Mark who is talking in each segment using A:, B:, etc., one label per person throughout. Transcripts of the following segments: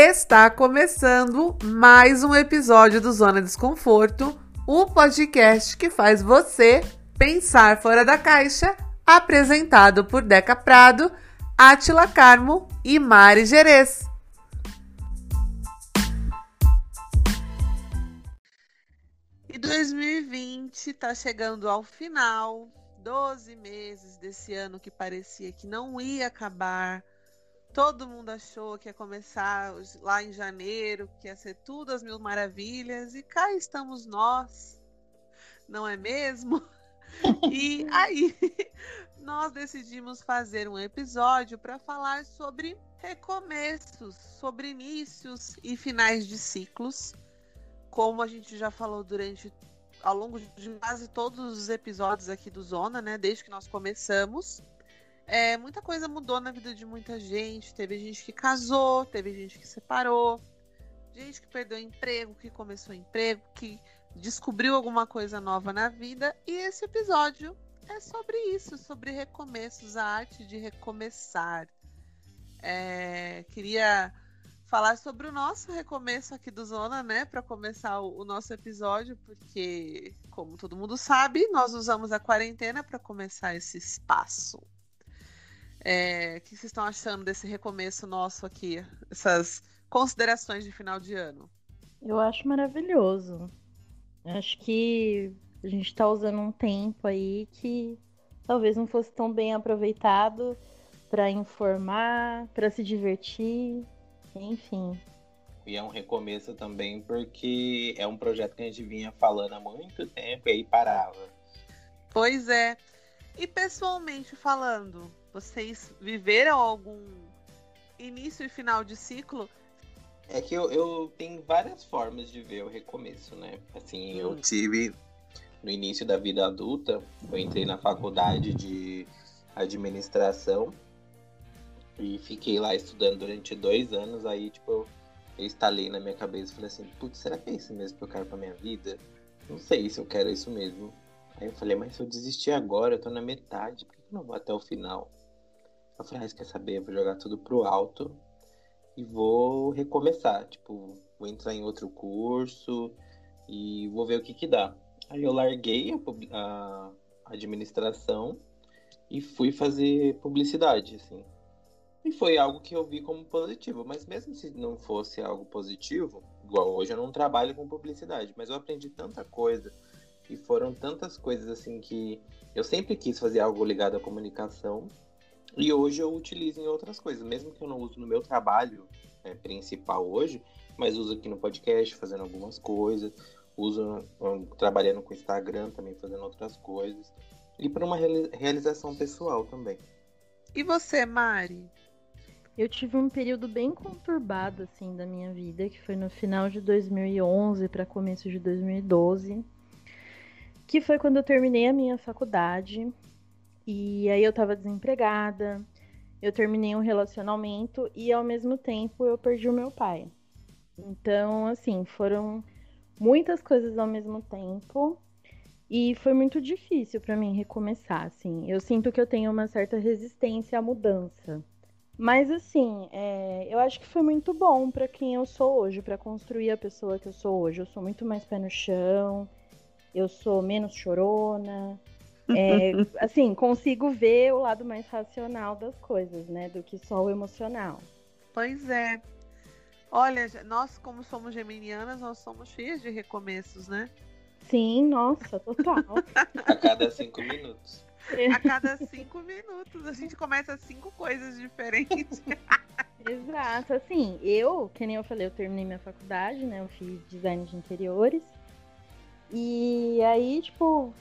A: Está começando mais um episódio do Zona Desconforto, o podcast que faz você pensar fora da caixa, apresentado por Deca Prado, Atila Carmo e Mari Gerês. E 2020 está chegando ao final, 12 meses desse ano que parecia que não ia acabar Todo mundo achou que ia começar lá em janeiro, que ia ser tudo as mil maravilhas, e cá estamos nós, não é mesmo? e aí, nós decidimos fazer um episódio para falar sobre recomeços, sobre inícios e finais de ciclos, como a gente já falou durante ao longo de quase todos os episódios aqui do Zona, né, desde que nós começamos. É, muita coisa mudou na vida de muita gente. Teve gente que casou, teve gente que separou, gente que perdeu emprego, que começou emprego, que descobriu alguma coisa nova na vida. E esse episódio é sobre isso, sobre recomeços, a arte de recomeçar. É, queria falar sobre o nosso recomeço aqui do Zona, né, para começar o, o, nosso episódio, porque, como todo mundo sabe, nós usamos a quarentena para começar esse espaço. É, o que vocês estão achando desse recomeço nosso aqui? Essas considerações de final de ano?
B: Eu acho maravilhoso. Acho que a gente está usando um tempo aí que talvez não fosse tão bem aproveitado para informar, para se divertir, enfim.
C: E é um recomeço também porque é um projeto que a gente vinha falando há muito tempo e aí parava.
A: Pois é. E pessoalmente falando, vocês viveram algum início e final de ciclo?
C: É que eu, eu tenho várias formas de ver o recomeço, né? Assim, eu hum. tive no início da vida adulta, eu entrei na faculdade de administração e fiquei lá estudando durante dois anos. Aí, tipo, eu, eu instalei na minha cabeça e falei assim: putz, será que é isso mesmo que eu quero pra minha vida? Não sei se eu quero isso mesmo. Aí eu falei: mas se eu desistir agora, eu tô na metade, por que eu não vou até o final? Eu falei, ah, quer saber? Eu vou jogar tudo pro alto e vou recomeçar. Tipo, vou entrar em outro curso e vou ver o que que dá. Aí eu larguei a, a administração e fui fazer publicidade, assim. E foi algo que eu vi como positivo, mas mesmo se não fosse algo positivo, igual hoje eu não trabalho com publicidade, mas eu aprendi tanta coisa e foram tantas coisas assim que eu sempre quis fazer algo ligado à comunicação e hoje eu utilizo em outras coisas, mesmo que eu não use no meu trabalho é, principal hoje, mas uso aqui no podcast, fazendo algumas coisas, uso um, trabalhando com Instagram também, fazendo outras coisas. E para uma realização pessoal também.
A: E você, Mari?
B: Eu tive um período bem conturbado assim da minha vida, que foi no final de 2011 para começo de 2012, que foi quando eu terminei a minha faculdade e aí eu tava desempregada, eu terminei um relacionamento e ao mesmo tempo eu perdi o meu pai. Então, assim, foram muitas coisas ao mesmo tempo e foi muito difícil para mim recomeçar, assim. Eu sinto que eu tenho uma certa resistência à mudança. Mas assim, é, eu acho que foi muito bom para quem eu sou hoje, para construir a pessoa que eu sou hoje. Eu sou muito mais pé no chão, eu sou menos chorona, é, assim, consigo ver o lado mais racional das coisas, né? Do que só o emocional.
A: Pois é. Olha, nós, como somos geminianas, nós somos cheias de recomeços, né?
B: Sim, nossa, total.
C: A cada cinco minutos.
A: A cada cinco minutos a gente começa cinco coisas diferentes.
B: Exato, assim, eu, que nem eu falei, eu terminei minha faculdade, né? Eu fiz design de interiores. E aí, tipo,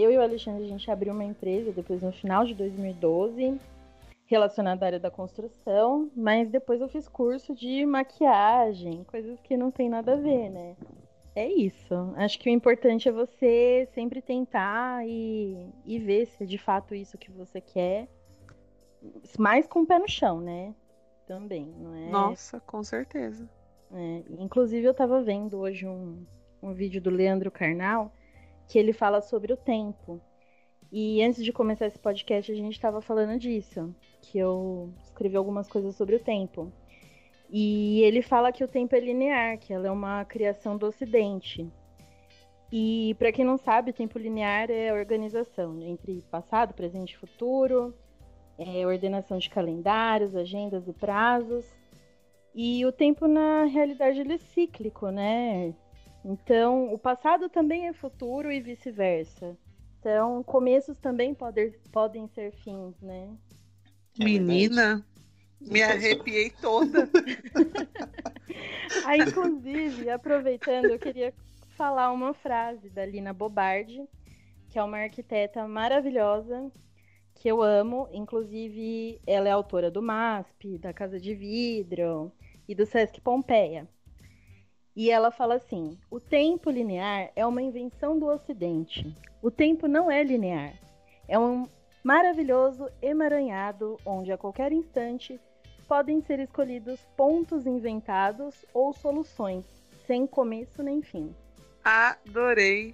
B: eu e o Alexandre, a gente abriu uma empresa depois no final de 2012, relacionada à área da construção, mas depois eu fiz curso de maquiagem, coisas que não tem nada a ver, né? É isso. Acho que o importante é você sempre tentar e, e ver se é de fato isso que você quer. Mais com o pé no chão, né? Também, não é?
A: Nossa, com certeza.
B: É, inclusive, eu tava vendo hoje um, um vídeo do Leandro Carnal que ele fala sobre o tempo. E antes de começar esse podcast, a gente estava falando disso, que eu escrevi algumas coisas sobre o tempo. E ele fala que o tempo é linear, que ela é uma criação do Ocidente. E para quem não sabe, o tempo linear é organização entre passado, presente e futuro, é ordenação de calendários, agendas e prazos. E o tempo, na realidade, ele é cíclico, né? Então, o passado também é futuro e vice-versa. Então, começos também podem, podem ser fins, né?
A: É Menina, me arrepiei toda.
B: ah, inclusive, aproveitando, eu queria falar uma frase da Lina Bobardi, que é uma arquiteta maravilhosa, que eu amo. Inclusive, ela é autora do MASP, da Casa de Vidro e do Sesc Pompeia. E ela fala assim: o tempo linear é uma invenção do Ocidente. O tempo não é linear. É um maravilhoso emaranhado onde a qualquer instante podem ser escolhidos pontos inventados ou soluções, sem começo nem fim.
A: Adorei.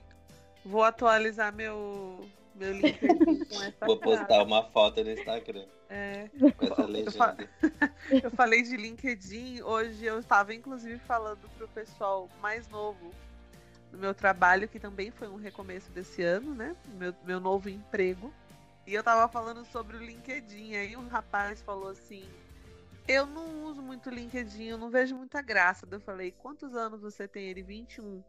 A: Vou atualizar meu, meu LinkedIn com essa
C: Vou postar frase. uma foto no Instagram.
A: É, com essa legenda. Eu, falei de LinkedIn, hoje eu estava inclusive falando pro pessoal mais novo do meu trabalho, que também foi um recomeço desse ano, né? Meu, meu novo emprego. E eu tava falando sobre o LinkedIn, aí um rapaz falou assim: Eu não uso muito LinkedIn, eu não vejo muita graça. Eu falei: Quantos anos você tem? Ele, 21.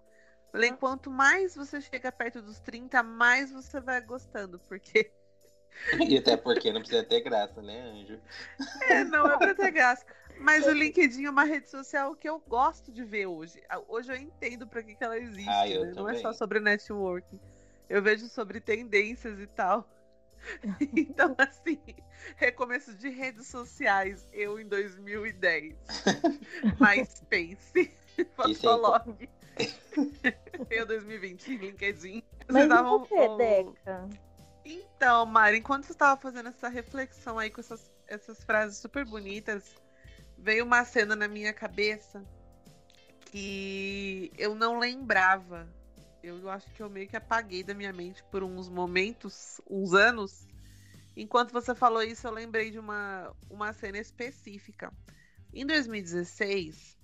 A: Falei, quanto mais você chega perto dos 30, mais você vai gostando, porque.
C: E até porque não precisa ter graça, né, Anjo?
A: É, não é pra ter graça. Mas o LinkedIn é uma rede social que eu gosto de ver hoje. Hoje eu entendo para que, que ela existe. Ah, né? Não é só sobre networking. Eu vejo sobre tendências e tal. Então, assim, recomeço de redes sociais, eu em 2010. MySpace, Fotolog. Eu 2020, LinkedIn.
B: Mas tavam, e você, Deca?
A: Então, Mari, enquanto você estava fazendo essa reflexão aí com essas, essas frases super bonitas, veio uma cena na minha cabeça que eu não lembrava. Eu acho que eu meio que apaguei da minha mente por uns momentos, uns anos. Enquanto você falou isso, eu lembrei de uma, uma cena específica. Em 2016,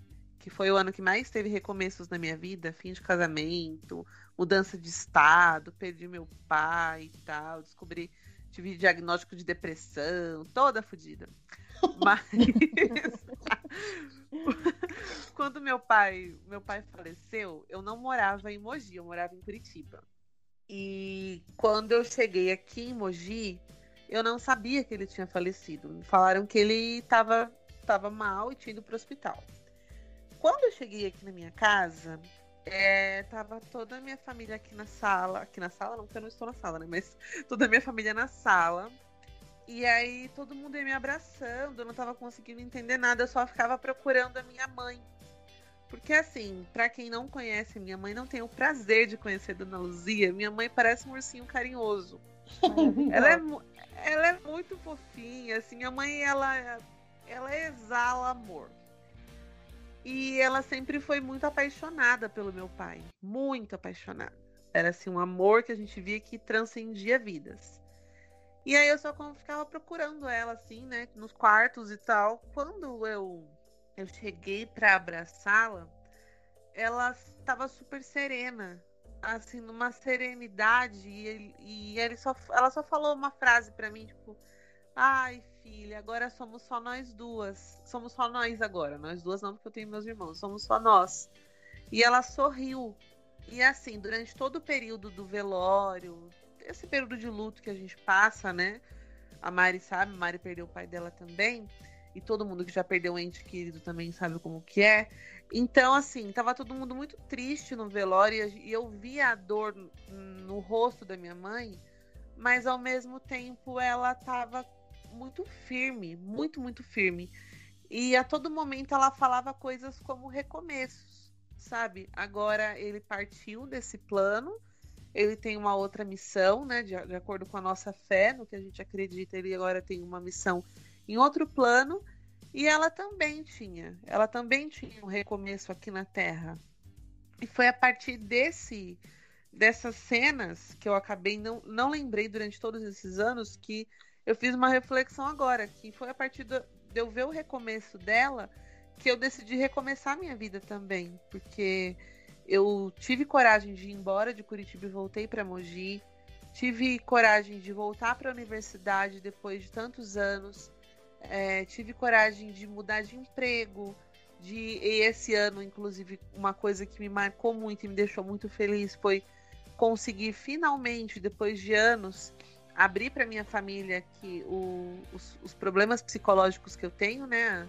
A: que foi o ano que mais teve recomeços na minha vida, fim de casamento, mudança de estado, perdi meu pai e tal, descobri, tive diagnóstico de depressão, toda fodida. Mas quando meu pai, meu pai faleceu, eu não morava em Mogi, eu morava em Curitiba. E quando eu cheguei aqui em Mogi, eu não sabia que ele tinha falecido. Me falaram que ele estava tava mal e tinha ido para o hospital. Quando eu cheguei aqui na minha casa, é, tava toda a minha família aqui na sala. Aqui na sala, não, porque eu não estou na sala, né? Mas toda a minha família na sala. E aí todo mundo ia me abraçando, eu não tava conseguindo entender nada, eu só ficava procurando a minha mãe. Porque assim, para quem não conhece minha mãe, não tem o prazer de conhecer Dona Luzia, minha mãe parece um ursinho carinhoso. ela, é, ela é muito fofinha, assim, a mãe ela, ela exala amor. E ela sempre foi muito apaixonada pelo meu pai. Muito apaixonada. Era assim, um amor que a gente via que transcendia vidas. E aí eu só ficava procurando ela, assim, né? Nos quartos e tal. Quando eu, eu cheguei para abraçá-la, ela estava super serena. Assim, numa serenidade. E, e ele só, ela só falou uma frase para mim, tipo. Ai, filha, agora somos só nós duas. Somos só nós agora. Nós duas não, porque eu tenho meus irmãos. Somos só nós. E ela sorriu. E assim, durante todo o período do velório, esse período de luto que a gente passa, né? A Mari sabe, a Mari perdeu o pai dela também. E todo mundo que já perdeu um ente querido também sabe como que é. Então, assim, tava todo mundo muito triste no velório e eu via a dor no rosto da minha mãe, mas ao mesmo tempo ela tava muito firme, muito, muito firme. E a todo momento ela falava coisas como recomeços, sabe? Agora ele partiu desse plano, ele tem uma outra missão, né? De, de acordo com a nossa fé, no que a gente acredita, ele agora tem uma missão em outro plano. E ela também tinha, ela também tinha um recomeço aqui na Terra. E foi a partir desse dessas cenas que eu acabei não, não lembrei durante todos esses anos que eu fiz uma reflexão agora, que foi a partir do, de eu ver o recomeço dela que eu decidi recomeçar minha vida também, porque eu tive coragem de ir embora de Curitiba e voltei para Mogi. Tive coragem de voltar para a universidade depois de tantos anos. É, tive coragem de mudar de emprego. De e esse ano, inclusive, uma coisa que me marcou muito e me deixou muito feliz foi conseguir finalmente, depois de anos, abrir para minha família que o, os, os, problemas psicológicos que eu tenho, né?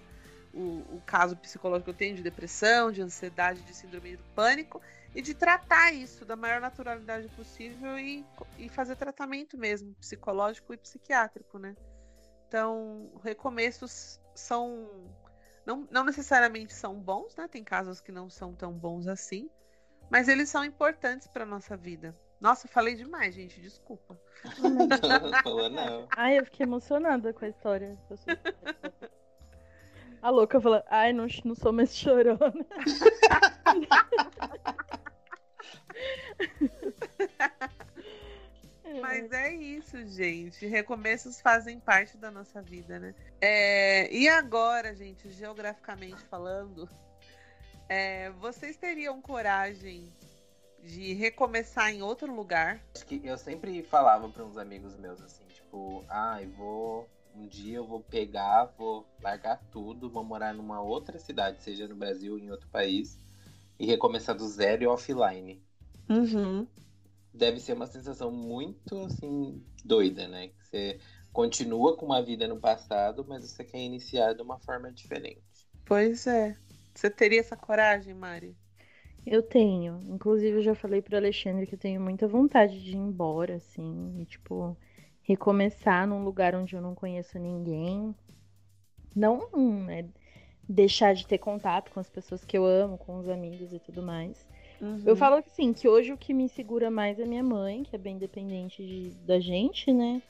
A: O, o, caso psicológico que eu tenho de depressão, de ansiedade, de síndrome do pânico, e de tratar isso da maior naturalidade possível e, e fazer tratamento mesmo, psicológico e psiquiátrico, né? Então, recomeços são. Não, não necessariamente são bons, né? Tem casos que não são tão bons assim, mas eles são importantes para nossa vida. Nossa, falei demais, gente, desculpa.
C: não falou não.
B: Ai, eu fiquei emocionada com a história. A louca falou, ai, não, não sou mais chorona.
A: Mas é isso, gente. Recomeços fazem parte da nossa vida, né? É... E agora, gente, geograficamente falando, é... vocês teriam coragem de recomeçar em outro lugar?
C: Acho que eu sempre falava para uns amigos meus assim, tipo, ai, ah, vou um dia eu vou pegar, vou largar tudo, vou morar numa outra cidade, seja no Brasil ou em outro país, e recomeçar do zero e offline.
A: Uhum.
C: Deve ser uma sensação muito, assim, doida, né? Que você continua com uma vida no passado, mas você quer iniciar de uma forma diferente.
A: Pois é. Você teria essa coragem, Mari?
B: Eu tenho. Inclusive, eu já falei pro Alexandre que eu tenho muita vontade de ir embora, assim, e, tipo, recomeçar num lugar onde eu não conheço ninguém. Não né, deixar de ter contato com as pessoas que eu amo, com os amigos e tudo mais. Uhum. Eu falo assim, que hoje o que me segura mais é minha mãe, que é bem dependente de, da gente, né?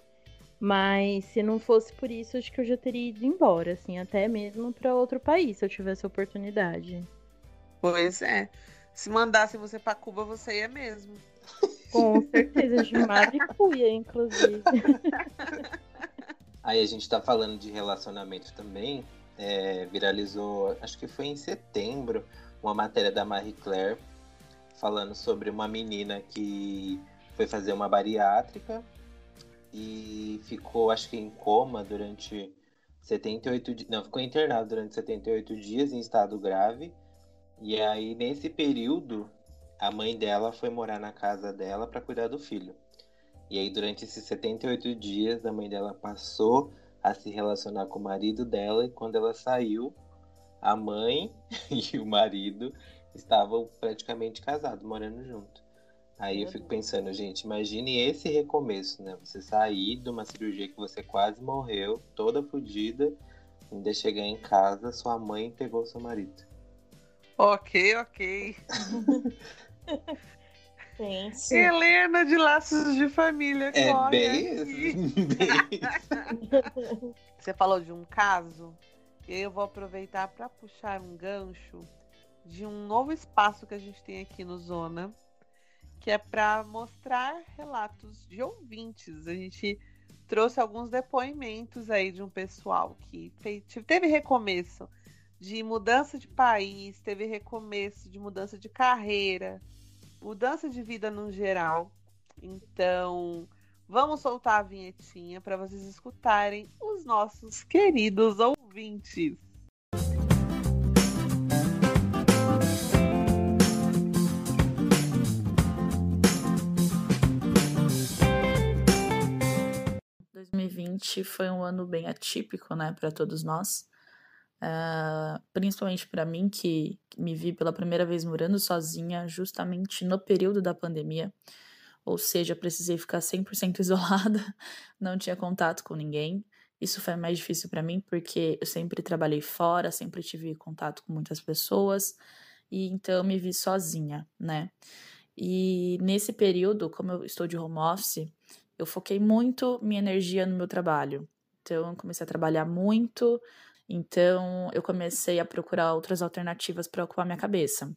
B: Mas se não fosse por isso, acho que eu já teria ido embora, assim, até mesmo para outro país, se eu tivesse oportunidade.
A: Pois é. Se mandasse você para Cuba, você ia mesmo.
B: Com certeza, de Maricuia, inclusive.
C: Aí a gente tá falando de relacionamento também. É, viralizou, acho que foi em setembro, uma matéria da Marie Claire falando sobre uma menina que foi fazer uma bariátrica e ficou, acho que em coma durante 78 dias. Não, ficou internado durante 78 dias em estado grave. E aí, nesse período, a mãe dela foi morar na casa dela para cuidar do filho. E aí, durante esses 78 dias, a mãe dela passou a se relacionar com o marido dela. E quando ela saiu, a mãe e o marido estavam praticamente casados, morando junto. Aí eu fico pensando, gente, imagine esse recomeço, né? Você sair de uma cirurgia que você quase morreu, toda fodida, ainda chegar em casa, sua mãe pegou seu marido.
A: Ok, ok.
B: Sim, sim.
A: Helena de Laços de Família.
C: É bem.
A: Você falou de um caso, e eu vou aproveitar para puxar um gancho de um novo espaço que a gente tem aqui no Zona, que é para mostrar relatos de ouvintes. A gente trouxe alguns depoimentos aí de um pessoal que teve recomeço de mudança de país, teve recomeço de mudança de carreira, mudança de vida no geral. Então, vamos soltar a vinhetinha para vocês escutarem os nossos queridos ouvintes.
D: 2020 foi um ano bem atípico, né, para todos nós. Uh, principalmente para mim, que me vi pela primeira vez morando sozinha, justamente no período da pandemia. Ou seja, precisei ficar 100% isolada, não tinha contato com ninguém. Isso foi mais difícil para mim porque eu sempre trabalhei fora, sempre tive contato com muitas pessoas e então me vi sozinha, né? E nesse período, como eu estou de home office, eu foquei muito minha energia no meu trabalho. Então, eu comecei a trabalhar muito, então eu comecei a procurar outras alternativas para ocupar minha cabeça.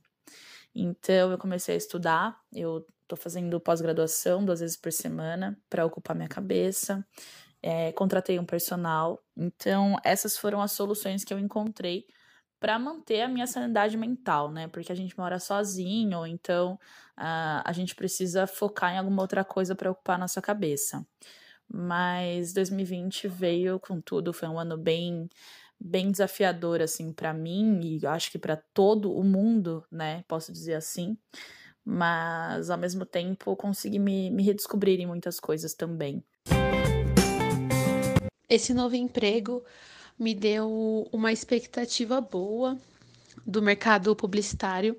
D: Então, eu comecei a estudar, eu estou fazendo pós-graduação duas vezes por semana para ocupar minha cabeça. É, contratei um personal. Então, essas foram as soluções que eu encontrei para manter a minha sanidade mental, né? Porque a gente mora sozinho, então uh, a gente precisa focar em alguma outra coisa para ocupar a nossa cabeça. Mas 2020 veio com tudo, foi um ano bem bem desafiador assim para mim e acho que para todo o mundo, né? Posso dizer assim. Mas ao mesmo tempo consegui me, me redescobrir em muitas coisas também.
E: Esse novo emprego me deu uma expectativa boa do mercado publicitário.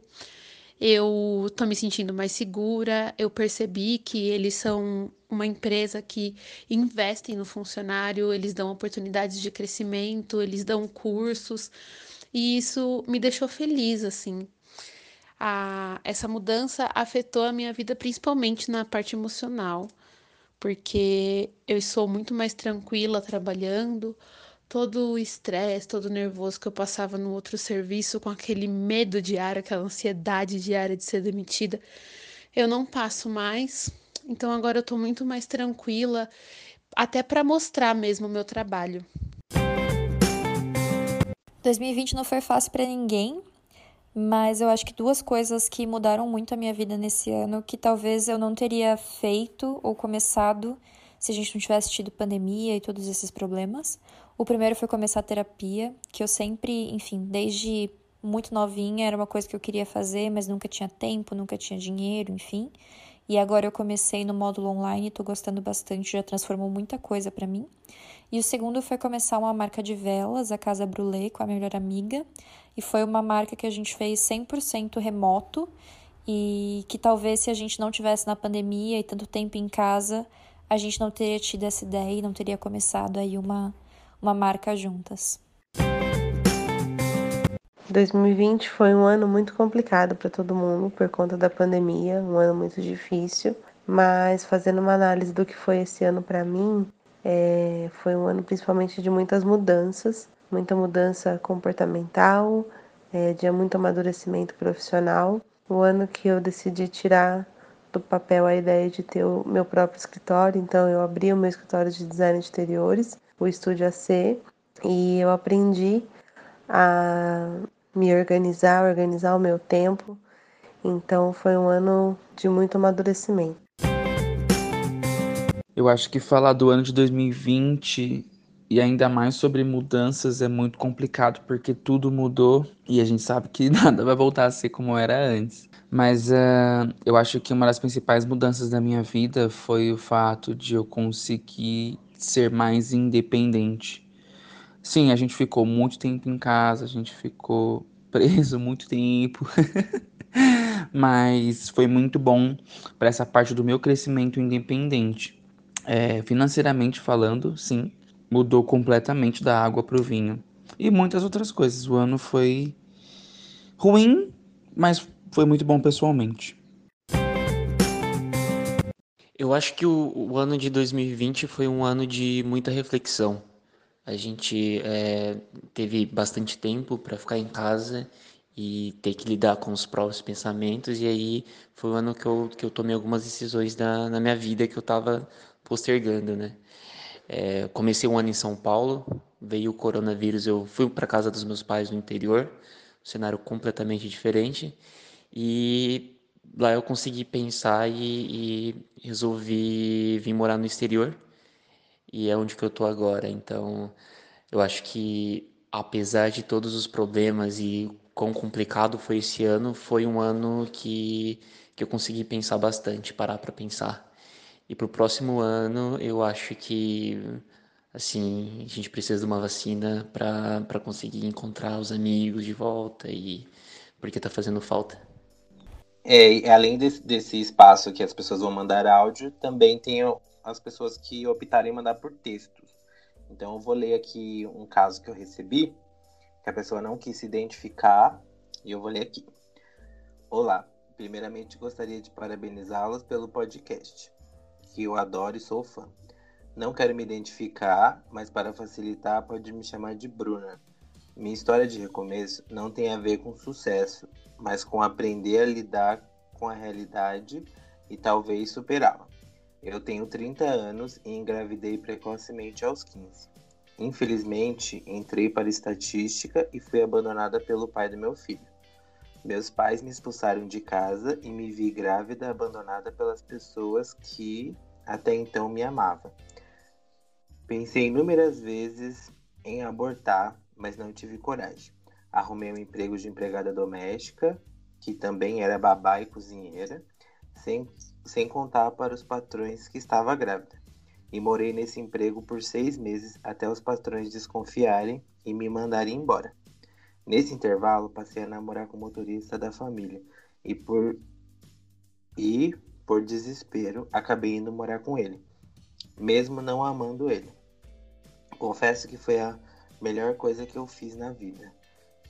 E: Eu tô me sentindo mais segura, eu percebi que eles são uma empresa que investem no funcionário, eles dão oportunidades de crescimento, eles dão cursos, e isso me deixou feliz, assim. A, essa mudança afetou a minha vida principalmente na parte emocional, porque eu sou muito mais tranquila trabalhando, todo o estresse, todo o nervoso que eu passava no outro serviço, com aquele medo diário, aquela ansiedade diária de ser demitida, eu não passo mais. Então agora eu tô muito mais tranquila, até para mostrar mesmo o meu trabalho.
F: 2020 não foi fácil para ninguém, mas eu acho que duas coisas que mudaram muito a minha vida nesse ano, que talvez eu não teria feito ou começado se a gente não tivesse tido pandemia e todos esses problemas. O primeiro foi começar a terapia, que eu sempre, enfim, desde muito novinha era uma coisa que eu queria fazer, mas nunca tinha tempo, nunca tinha dinheiro, enfim. E agora eu comecei no módulo online, tô gostando bastante, já transformou muita coisa para mim. E o segundo foi começar uma marca de velas, a Casa Brulé, com a melhor amiga. E foi uma marca que a gente fez 100% remoto e que talvez se a gente não tivesse na pandemia e tanto tempo em casa, a gente não teria tido essa ideia e não teria começado aí uma uma marca juntas.
G: 2020 foi um ano muito complicado para todo mundo por conta da pandemia, um ano muito difícil. Mas fazendo uma análise do que foi esse ano para mim, é, foi um ano principalmente de muitas mudanças, muita mudança comportamental, é, de muito amadurecimento profissional. O ano que eu decidi tirar do papel a ideia de ter o meu próprio escritório, então eu abri o meu escritório de design de interiores o Estúdio AC e eu aprendi a me organizar, organizar o meu tempo. Então foi um ano de muito amadurecimento.
H: Eu acho que falar do ano de 2020 e ainda mais sobre mudanças é muito complicado porque tudo mudou e a gente sabe que nada vai voltar a ser como era antes. Mas uh, eu acho que uma das principais mudanças da minha vida foi o fato de eu conseguir ser mais independente. Sim, a gente ficou muito tempo em casa, a gente ficou preso muito tempo. Mas foi muito bom para essa parte do meu crescimento independente. É, financeiramente falando, sim, mudou completamente da água para o vinho. E muitas outras coisas. O ano foi ruim, mas foi muito bom pessoalmente.
I: Eu acho que o, o, ano de 2020 foi um ano de muita reflexão. A gente é, teve bastante tempo para ficar em casa e ter que lidar com os próprios pensamentos, e aí foi o ano que eu, que eu tomei algumas decisões na, na minha vida que eu estava postergando, né? É, comecei um ano em São Paulo, veio o coronavírus, eu fui para casa dos meus pais no interior, um cenário completamente diferente, e lá eu consegui pensar e, e, resolvi vir morar no exterior e é onde que eu tô agora. Então, eu acho que apesar de todos os problemas e quão complicado foi esse ano, foi um ano que, que eu consegui pensar bastante, parar para pensar. E para o próximo ano, eu acho que assim a gente precisa de uma vacina para conseguir encontrar os amigos de volta e porque está fazendo falta.
C: É, além desse, desse, espaço que as pessoas vão mandar áudio, também tem as pessoas que optarem em mandar por textos. Então eu vou ler aqui um caso que eu recebi, que a pessoa não quis se identificar, e eu vou ler aqui. Olá, primeiramente gostaria de parabenizá-las pelo podcast, que eu adoro e sou fã. Não quero me identificar, mas para facilitar pode me chamar de Bruna. Minha história de recomeço não tem a ver com sucesso, mas com aprender a lidar com a realidade e talvez superá-la. Eu tenho 30 anos e engravidei precocemente aos 15. Infelizmente, entrei para estatística e fui abandonada pelo pai do meu filho. Meus pais me expulsaram de casa e me vi grávida, abandonada pelas pessoas que até então me amavam. Pensei inúmeras vezes em abortar, mas não tive coragem. Arrumei um emprego de empregada doméstica, que também era babá e cozinheira, sem, sem contar para os patrões que estava grávida. E morei nesse emprego por seis meses até os patrões desconfiarem e me mandarem embora. Nesse intervalo, passei a namorar com o motorista da família e por e por desespero acabei indo morar com ele, mesmo não amando ele. Confesso que foi a melhor coisa que eu fiz na vida.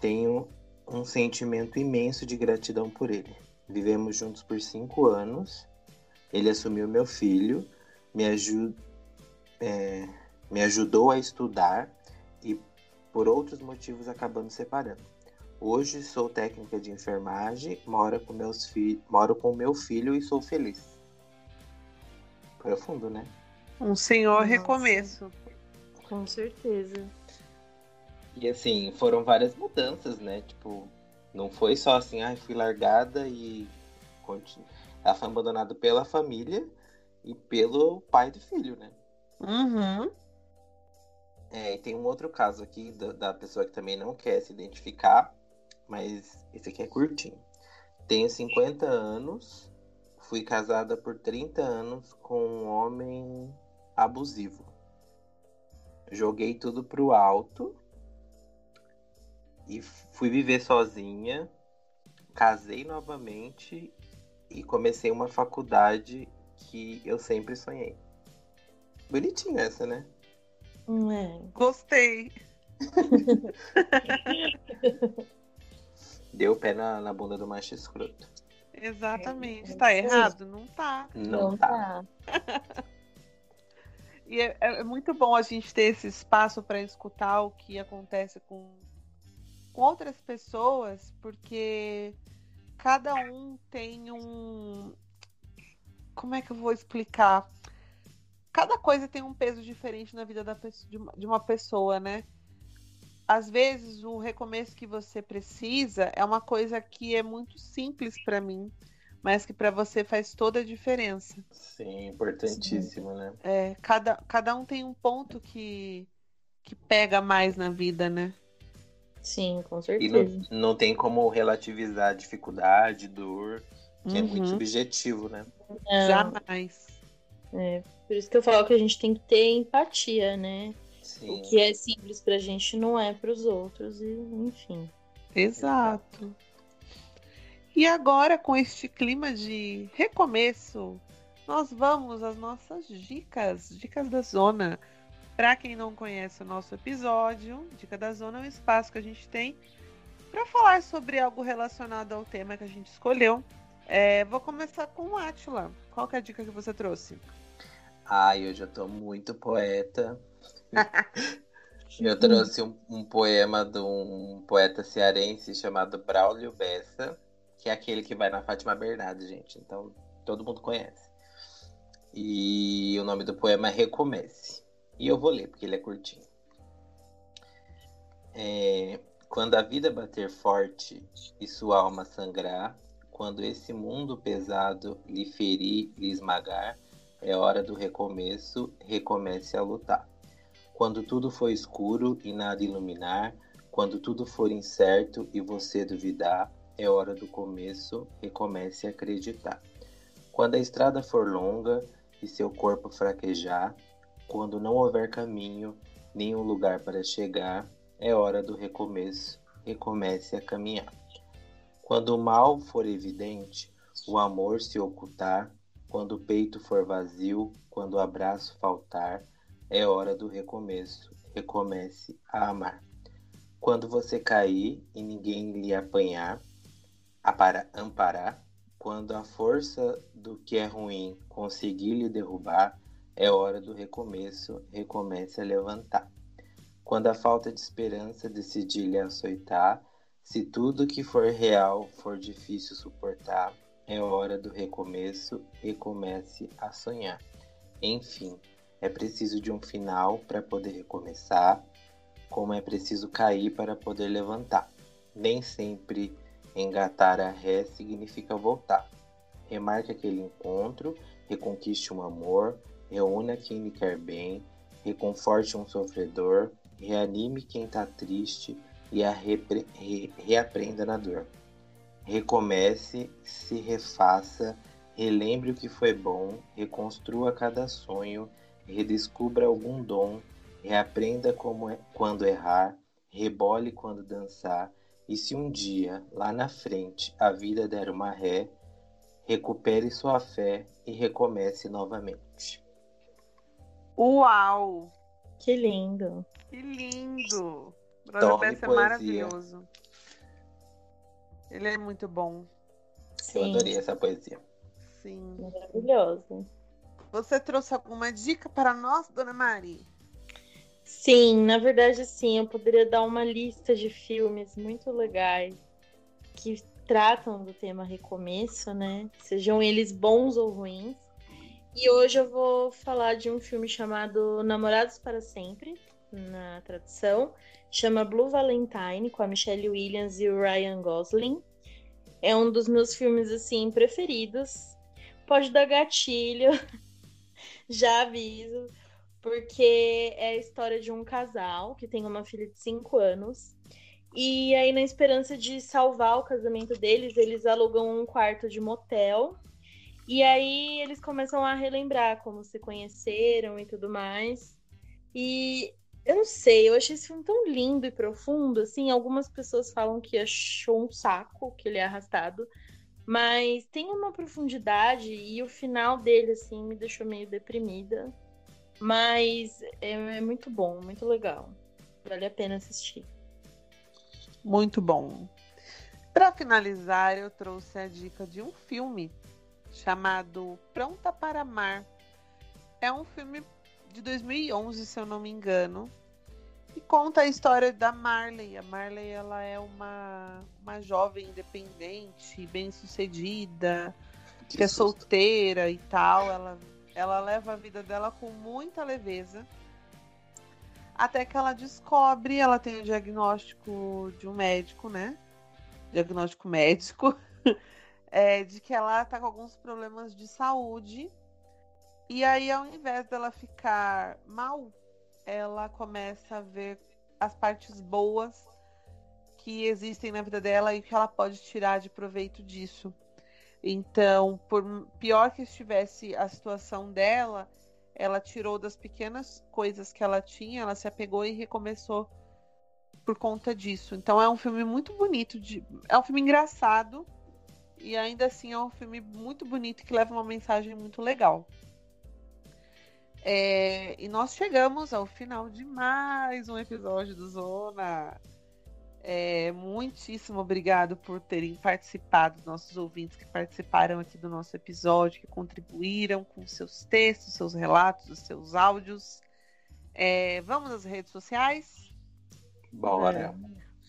C: Tenho um sentimento imenso de gratidão por ele. Vivemos juntos por cinco anos. Ele assumiu meu filho, me, aju é, me ajudou a estudar e por outros motivos acabamos separando. Hoje sou técnica de enfermagem, moro com meus fi moro com meu filho e sou feliz. Profundo, né?
A: Um senhor Nossa. recomeço.
B: Com certeza.
C: E assim, foram várias mudanças, né? Tipo, não foi só assim, ai, ah, fui largada e ela foi abandonada pela família e pelo pai do filho, né?
A: Uhum.
C: É, e tem um outro caso aqui da, da, pessoa que também não quer se identificar, mas esse aqui é curtinho. Tenho 50 anos, fui casada por 30 anos com um homem abusivo. Joguei tudo pro alto e fui viver sozinha, casei novamente e comecei uma faculdade que eu sempre sonhei. Bonitinho essa, né?
B: É.
A: Gostei.
C: Deu pé na, na bunda do macho escroto.
A: Exatamente. Tá errado? Não tá.
C: Não, Não tá.
A: tá. e é, é, muito bom a gente ter esse espaço para escutar o que acontece com outras pessoas, porque cada um tem um. Como é que eu vou explicar? cada coisa tem um peso diferente na vida da, de uma pessoa, né? Às vezes o recomeço que você precisa é uma coisa que é muito simples para mim, mas que para você faz toda a diferença.
C: Sim, importantíssimo, Sim. né?
A: É, cada, cada um tem um ponto que, que pega mais na vida, né?
B: Sim, com certeza.
C: E não, não tem como relativizar a dificuldade, dor, que uhum. é muito uhum. subjetivo, né?
A: Não. Jamais.
B: É, por isso que eu falo que a gente tem que ter empatia, né? Sim. O que é simples pra gente não é pros outros, e enfim.
A: Exato. E agora, com este clima de recomeço, nós vamos às nossas dicas, dicas da zona. Para quem não conhece o nosso episódio, Dica da Zona é um espaço que a gente tem para falar sobre algo relacionado ao tema que a gente escolheu. É, vou começar com o Atila. Qual é a dica que você trouxe?
C: Ai, eu tô muito poeta. eu trouxe um, um, poema de um poeta cearense chamado Braulio Bessa, que é aquele que vai na Fátima Bernardes, gente. Então, todo mundo conhece. E o nome do poema é Recomece. E eu vou ler, porque ele é curtinho. É, quando a vida bater forte e sua alma sangrar, quando esse mundo pesado lhe ferir, lhe esmagar, é hora do recomeço, recomece a lutar. Quando tudo for escuro e nada iluminar, quando tudo for incerto e você duvidar, é hora do começo, recomece a acreditar. Quando a estrada for longa e seu corpo fraquejar, quando não houver caminho, nenhum lugar para chegar, é hora do recomeço, recomece a caminhar. Quando o mal for evidente, o amor se ocultar, quando o peito for vazio, quando o abraço faltar, é hora do recomeço. Recomece a amar. Quando você cair e ninguém lhe apanhar, para amparar, quando a força do que é ruim conseguir lhe derrubar, é hora do recomeço. Recomece a levantar. Quando a falta de esperança decidir lhe açoitar, se tudo que for real for difícil suportar, é hora do recomeço, recomece a sonhar. Enfim, É preciso de um final para poder recomeçar, como é preciso cair para poder levantar. Nem sempre engatar a ré significa voltar. Remarque aquele encontro, reconquiste um amor, reúna quem lhe quer bem, reconforte um sofredor, reanime quem está triste e a repre, re, reaprenda na dor. Recomece, se refaça, relembre o que foi bom, reconstrua cada sonho, redescubra algum dom, reaprenda como é, quando errar, rebole quando dançar, e se um dia, lá na frente, a vida der uma ré, recupere sua fé e recomece novamente.
A: Uau!
B: Que lindo!
A: Que lindo! Brother Bess é maravilhoso. Ele é muito bom.
C: Sim. Eu adorei essa poesia.
A: Sim.
B: Maravilhoso.
A: Você trouxe alguma dica para nós, dona Mari?
B: Sim, na verdade, sim. Eu poderia dar uma lista de filmes muito legais que tratam do tema recomeço, né? Sejam eles bons ou ruins. E hoje eu vou falar de um filme chamado Namorados para Sempre, na tradução. Chama Blue Valentine, com a Michelle Williams e o Ryan Gosling. É um dos meus filmes, assim, preferidos. Pode dar gatilho, já aviso, porque é a história de um casal que tem uma filha de 5 anos. E aí, na esperança de salvar o casamento deles, eles alugam um quarto de motel. E aí eles começam a relembrar como se conheceram e tudo mais. E eu não sei, eu achei esse filme tão lindo e profundo, assim, algumas pessoas falam que achou um saco, que ele é arrastado, mas tem uma profundidade e o final dele, assim, me deixou meio deprimida, mas é, é muito bom, muito legal, vale a pena assistir.
A: Muito bom. Para finalizar, eu trouxe a dica de um filme chamado Pronta para Amar. É um filme de 2011, se eu não me engano, e conta a história da Marley. A Marley ela é uma, uma jovem independente, bem-sucedida, que, que é solteira e tal. Ela, ela leva a vida dela com muita leveza. Até que ela descobre, ela tem o diagnóstico de um médico, né? Diagnóstico médico, é, de que ela tá com alguns problemas de saúde e aí, ao invés dela ficar mal, ela começa a ver as partes boas que existem na vida dela e que ela pode tirar de proveito disso. Então, por pior que estivesse a situação dela, ela tirou das pequenas coisas que ela tinha, ela se apegou e recomeçou por conta disso. Então é um filme muito bonito, de... é um filme engraçado e ainda assim é um filme muito bonito que leva uma mensagem muito legal. É, e nós chegamos ao final de mais um episódio do Zona. É, muitíssimo obrigado por terem participado, nossos ouvintes que participaram aqui do nosso episódio, que contribuíram com seus textos, seus relatos, os seus áudios. É, vamos às redes sociais?
C: Bora.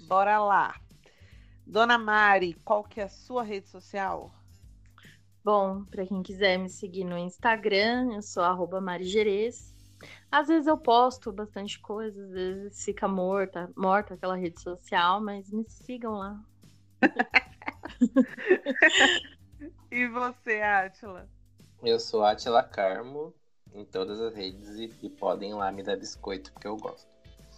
A: Bora lá. Dona Mari, qual que é a sua rede social?
B: Bom, para quem quiser me seguir no Instagram, eu sou arroba marigerês. Às vezes eu posto bastante coisa, às vezes fica morta, morta aquela rede social, mas me sigam lá.
A: e você, Átila?
C: Eu sou Átila Carmo em todas as redes e, e podem ir lá me dar biscoito, porque eu gosto.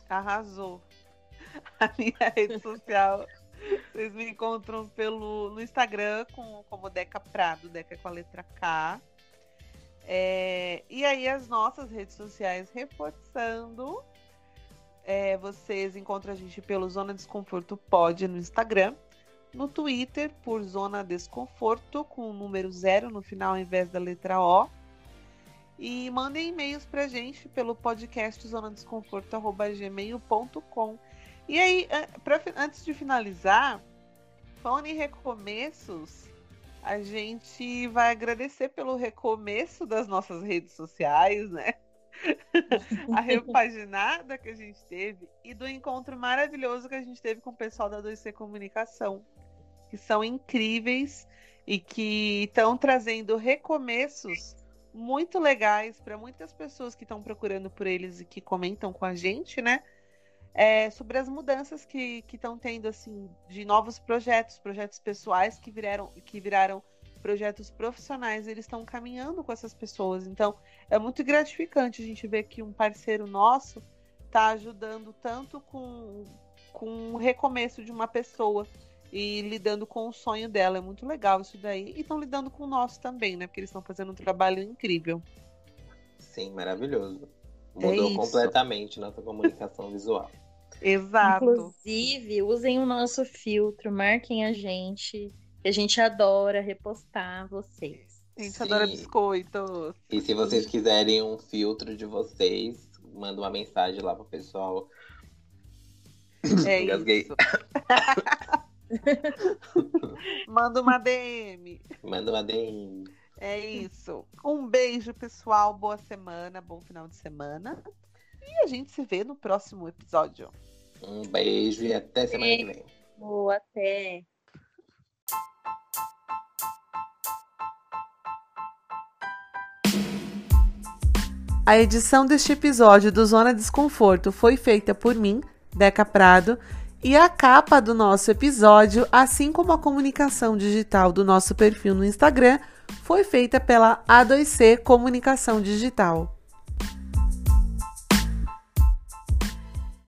A: Arrasou. A minha rede social vocês me encontram pelo, no Instagram com, como Deca Prado, Deca com a letra K. É, e aí as nossas redes sociais reforçando. É, vocês encontram a gente pelo Zona Desconforto Pod no Instagram. No Twitter, por Zona Desconforto, com o número zero no final ao invés da letra O. E mandem e-mails pra gente pelo podcast zonadesconforto.gmail.com. E aí, pra, antes de finalizar, falando em recomeços, a gente vai agradecer pelo recomeço das nossas redes sociais, né? a repaginada que a gente teve e do encontro maravilhoso que a gente teve com o pessoal da 2C Comunicação, que são incríveis e que estão trazendo recomeços muito legais para muitas pessoas que estão procurando por eles e que comentam com a gente, né? É, sobre as mudanças que estão tendo, assim, de novos projetos, projetos pessoais que viraram, que viraram projetos profissionais, eles estão caminhando com essas pessoas. Então, é muito gratificante a gente ver que um parceiro nosso está ajudando tanto com, com o recomeço de uma pessoa e lidando com o sonho dela. É muito legal isso daí. E estão lidando com o nosso também, né? Porque eles estão fazendo um trabalho incrível.
C: Sim, maravilhoso. Mudou é completamente nossa comunicação visual.
A: Exato.
B: Inclusive, usem o nosso filtro, marquem a gente. A gente adora repostar vocês.
A: A gente Sim. adora biscoitos.
C: E se vocês quiserem um filtro de vocês, manda uma mensagem lá pro pessoal.
A: É isso. Manda uma DM.
C: Manda uma DM.
A: É isso. Um beijo, pessoal. Boa semana, bom final de semana. E a gente se vê no próximo episódio.
C: Um beijo e até semana que vem.
B: Boa, até.
A: A edição deste episódio do Zona Desconforto foi feita por mim, Deca Prado e a capa do nosso episódio, assim como a comunicação digital do nosso perfil no Instagram, foi feita pela A2C Comunicação Digital.